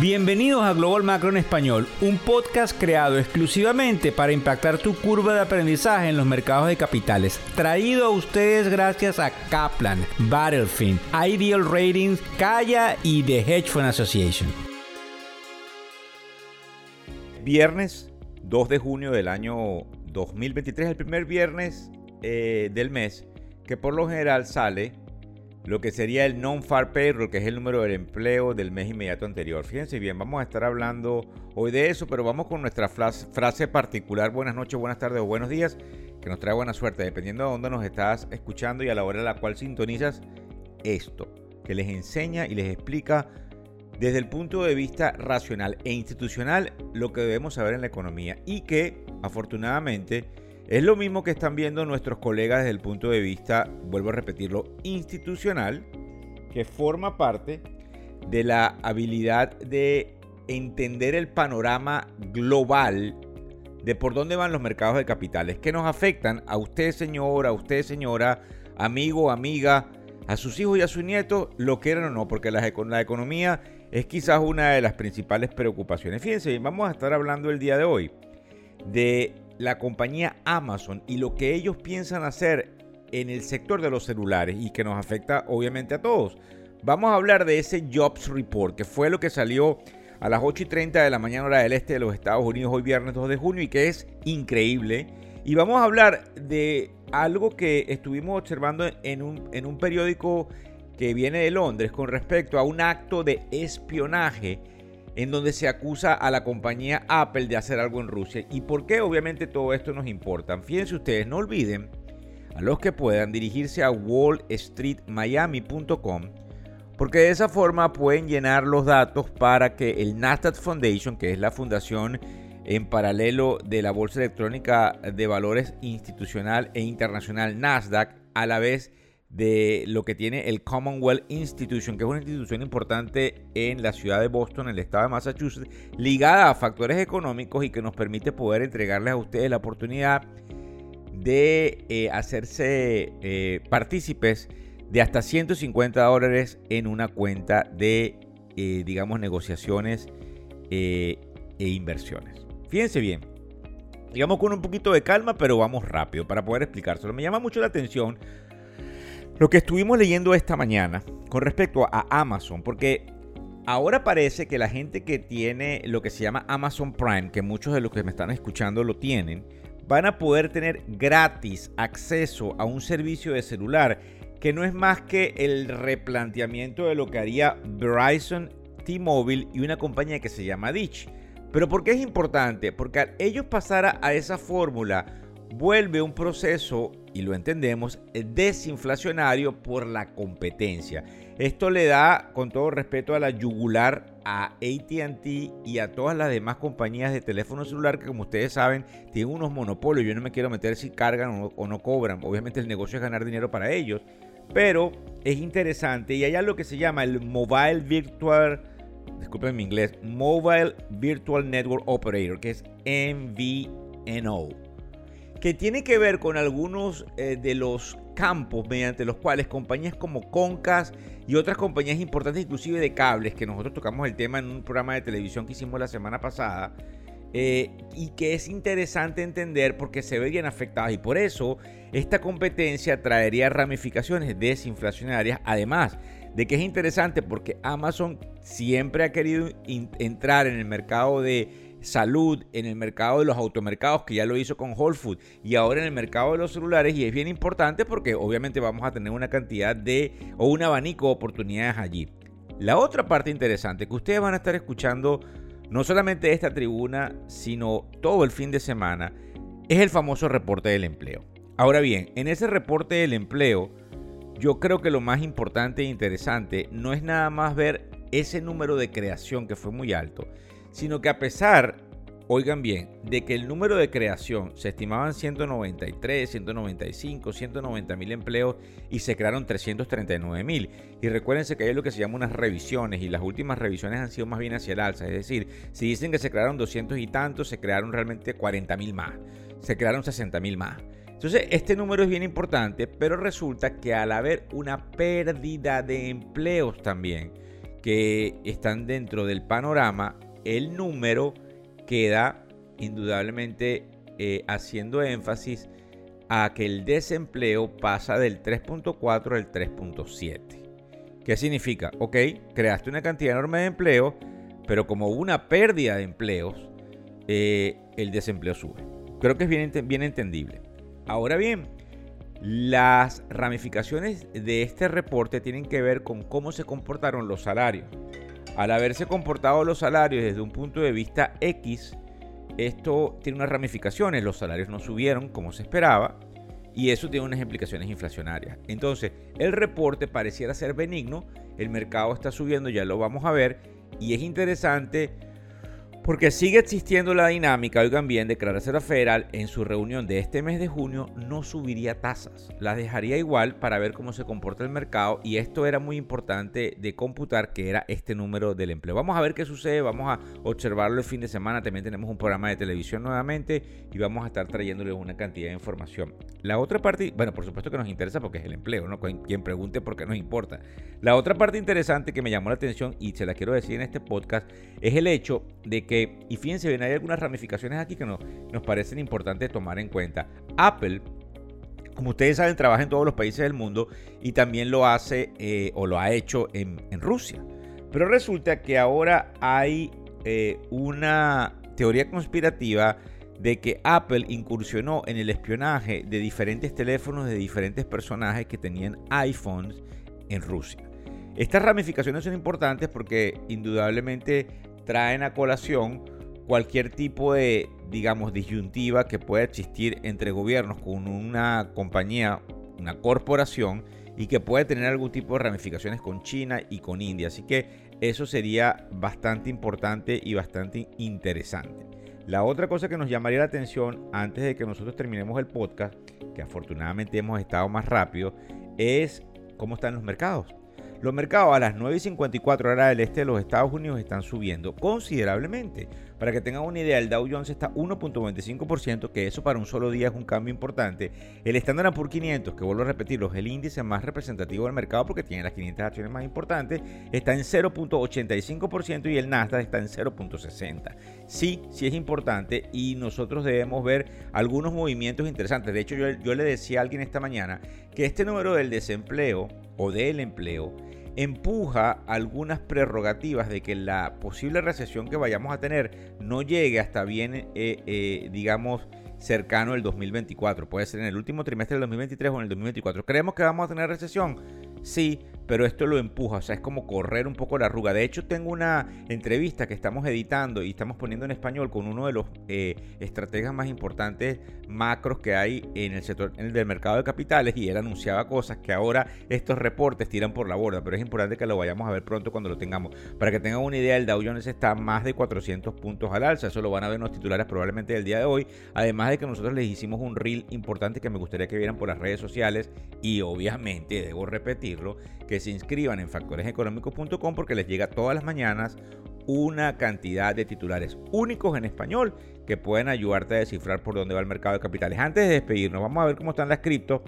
Bienvenidos a Global Macro en Español, un podcast creado exclusivamente para impactar tu curva de aprendizaje en los mercados de capitales. Traído a ustedes gracias a Kaplan, Battlefield, Ideal Ratings, Kaya y The Hedge Fund Association. Viernes 2 de junio del año 2023, el primer viernes eh, del mes, que por lo general sale lo que sería el non-far payroll, que es el número del empleo del mes inmediato anterior. Fíjense bien, vamos a estar hablando hoy de eso, pero vamos con nuestra frase particular, buenas noches, buenas tardes o buenos días, que nos trae buena suerte, dependiendo de dónde nos estás escuchando y a la hora en la cual sintonizas esto, que les enseña y les explica desde el punto de vista racional e institucional lo que debemos saber en la economía y que afortunadamente es lo mismo que están viendo nuestros colegas desde el punto de vista, vuelvo a repetirlo, institucional, que forma parte de la habilidad de entender el panorama global de por dónde van los mercados de capitales, que nos afectan a usted señora, a usted señora, amigo, amiga, a sus hijos y a sus nietos, lo quieran o no, porque la, la economía es quizás una de las principales preocupaciones. Fíjense, vamos a estar hablando el día de hoy de la compañía Amazon y lo que ellos piensan hacer en el sector de los celulares y que nos afecta obviamente a todos. Vamos a hablar de ese Jobs Report, que fue lo que salió a las 8 y 30 de la mañana hora del este de los Estados Unidos hoy viernes 2 de junio y que es increíble. Y vamos a hablar de algo que estuvimos observando en un, en un periódico que viene de Londres con respecto a un acto de espionaje en donde se acusa a la compañía Apple de hacer algo en Rusia. ¿Y por qué? Obviamente todo esto nos importa. Fíjense ustedes, no olviden a los que puedan dirigirse a wallstreetmiami.com porque de esa forma pueden llenar los datos para que el Nasdaq Foundation, que es la fundación en paralelo de la Bolsa Electrónica de Valores Institucional e Internacional Nasdaq, a la vez de lo que tiene el Commonwealth Institution, que es una institución importante en la ciudad de Boston, en el estado de Massachusetts, ligada a factores económicos y que nos permite poder entregarles a ustedes la oportunidad de eh, hacerse eh, partícipes de hasta 150 dólares en una cuenta de, eh, digamos, negociaciones e inversiones. Fíjense bien, digamos con un poquito de calma, pero vamos rápido para poder explicárselo. Me llama mucho la atención lo que estuvimos leyendo esta mañana con respecto a Amazon, porque ahora parece que la gente que tiene lo que se llama Amazon Prime, que muchos de los que me están escuchando lo tienen, van a poder tener gratis acceso a un servicio de celular que no es más que el replanteamiento de lo que haría Verizon, T-Mobile y una compañía que se llama Ditch. Pero ¿por qué es importante? Porque al ellos pasar a esa fórmula, vuelve un proceso, y lo entendemos, desinflacionario por la competencia. Esto le da, con todo respeto, a la yugular a ATT y a todas las demás compañías de teléfono celular que, como ustedes saben, tienen unos monopolios. Yo no me quiero meter si cargan o no, cobran. Obviamente el negocio es ganar dinero para ellos. Pero es interesante y hay algo que se llama el Mobile Virtual, disculpen mi inglés, Mobile Virtual Network Operator, que es MVNO que tiene que ver con algunos eh, de los campos mediante los cuales compañías como Concas y otras compañías importantes, inclusive de cables, que nosotros tocamos el tema en un programa de televisión que hicimos la semana pasada, eh, y que es interesante entender porque se verían afectadas. Y por eso esta competencia traería ramificaciones desinflacionarias, además de que es interesante porque Amazon siempre ha querido entrar en el mercado de salud, en el mercado de los automercados, que ya lo hizo con Whole Foods, y ahora en el mercado de los celulares, y es bien importante porque obviamente vamos a tener una cantidad de, o un abanico de oportunidades allí. La otra parte interesante que ustedes van a estar escuchando, no solamente esta tribuna, sino todo el fin de semana, es el famoso reporte del empleo. Ahora bien, en ese reporte del empleo, yo creo que lo más importante e interesante no es nada más ver ese número de creación que fue muy alto, sino que a pesar, oigan bien, de que el número de creación se estimaban 193, 195, 190 mil empleos y se crearon 339 mil. Y recuérdense que hay lo que se llama unas revisiones y las últimas revisiones han sido más bien hacia el alza. Es decir, si dicen que se crearon 200 y tantos, se crearon realmente 40 mil más. Se crearon 60 mil más. Entonces, este número es bien importante, pero resulta que al haber una pérdida de empleos también, que están dentro del panorama, el número queda indudablemente eh, haciendo énfasis a que el desempleo pasa del 3.4 al 3.7. ¿Qué significa? Ok, creaste una cantidad enorme de empleo, pero como una pérdida de empleos, eh, el desempleo sube. Creo que es bien, bien entendible. Ahora bien, las ramificaciones de este reporte tienen que ver con cómo se comportaron los salarios. Al haberse comportado los salarios desde un punto de vista X, esto tiene unas ramificaciones. Los salarios no subieron como se esperaba y eso tiene unas implicaciones inflacionarias. Entonces, el reporte pareciera ser benigno, el mercado está subiendo, ya lo vamos a ver, y es interesante porque sigue existiendo la dinámica, oigan bien, de que la Reserva Federal en su reunión de este mes de junio no subiría tasas, las dejaría igual para ver cómo se comporta el mercado y esto era muy importante de computar que era este número del empleo. Vamos a ver qué sucede, vamos a observarlo el fin de semana, también tenemos un programa de televisión nuevamente y vamos a estar trayéndoles una cantidad de información. La otra parte, bueno, por supuesto que nos interesa porque es el empleo, ¿no? Quien pregunte por qué nos importa. La otra parte interesante que me llamó la atención y se la quiero decir en este podcast es el hecho de que y fíjense bien, hay algunas ramificaciones aquí que nos, nos parecen importantes tomar en cuenta. Apple como ustedes saben, trabaja en todos los países del mundo y también lo hace eh, o lo ha hecho en, Rusia. Pero resulta que ahora hay eh, una teoría conspirativa de que Apple incursionó en el espionaje de diferentes teléfonos de diferentes personajes que tenían iPhones en Rusia. Estas ramificaciones son importantes porque indudablemente traen a colación cualquier tipo de, digamos, disyuntiva que pueda existir entre gobiernos con una compañía, una corporación y que puede tener algún tipo de ramificaciones con China y con India. Así que eso sería bastante importante y bastante interesante. La otra cosa que nos llamaría la atención antes de que nosotros terminemos el podcast, que afortunadamente hemos estado más rápido, es cómo están los mercados. Los mercados a las 9 y 54 horas del este de los Estados Unidos están subiendo considerablemente. Para que tengan una idea, el Dow Jones está 1.25%, que eso para un solo día es un cambio importante. El Standard Poor's 500, que vuelvo a repetirlo, es el índice más representativo del mercado porque tiene las 500 acciones más importantes, está en 0.85% y el Nasdaq está en 0.60%. Sí, sí es importante y nosotros debemos ver algunos movimientos interesantes. De hecho, yo, yo le decía a alguien esta mañana que este número del desempleo o del empleo empuja algunas prerrogativas de que la posible recesión que vayamos a tener no llegue hasta bien, eh, eh, digamos, cercano el 2024. Puede ser en el último trimestre del 2023 o en el 2024. ¿Creemos que vamos a tener recesión? Sí, pero esto lo empuja, o sea, es como correr un poco la arruga. De hecho, tengo una entrevista que estamos editando y estamos poniendo en español con uno de los eh, estrategas más importantes macros que hay en el sector del mercado de capitales y él anunciaba cosas que ahora estos reportes tiran por la borda, pero es importante que lo vayamos a ver pronto cuando lo tengamos. Para que tengan una idea, el Dow Jones está más de 400 puntos al alza, eso lo van a ver en los titulares probablemente del día de hoy, además de que nosotros les hicimos un reel importante que me gustaría que vieran por las redes sociales y obviamente, debo repetirlo, que se inscriban en factoreseconómicos.com porque les llega todas las mañanas una cantidad de titulares únicos en español que pueden ayudarte a descifrar por dónde va el mercado de capitales. Antes de despedirnos, vamos a ver cómo están las criptos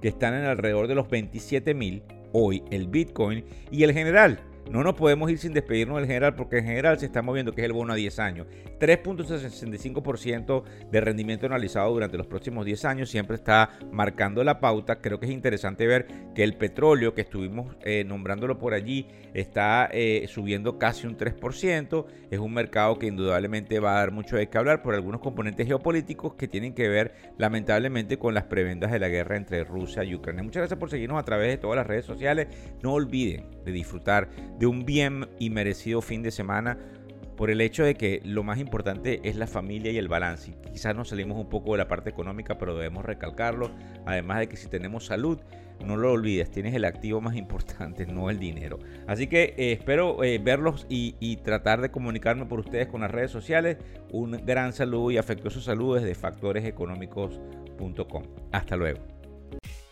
que están en alrededor de los 27 mil hoy, el Bitcoin y el general no nos podemos ir sin despedirnos del general porque el general se está moviendo, que es el bono a 10 años. 3.65% de rendimiento analizado durante los próximos 10 años siempre está marcando la pauta. Creo que es interesante ver que el petróleo, que estuvimos eh, nombrándolo por allí, está eh, subiendo casi un 3%. Es un mercado que indudablemente va a dar mucho de qué hablar por algunos componentes geopolíticos que tienen que ver lamentablemente con las prebendas de la guerra entre Rusia y Ucrania. Muchas gracias por seguirnos a través de todas las redes sociales. No olviden de disfrutar de un bien y merecido fin de semana por el hecho de que lo más importante es la familia y el balance. Quizás nos salimos un poco de la parte económica, pero debemos recalcarlo. Además de que si tenemos salud, no lo olvides, tienes el activo más importante, no el dinero. Así que eh, espero eh, verlos y, tratar de comunicarme por ustedes con las redes sociales. Un gran saludo y afectuoso saludo desde factoreseconómicos.com. Hasta luego.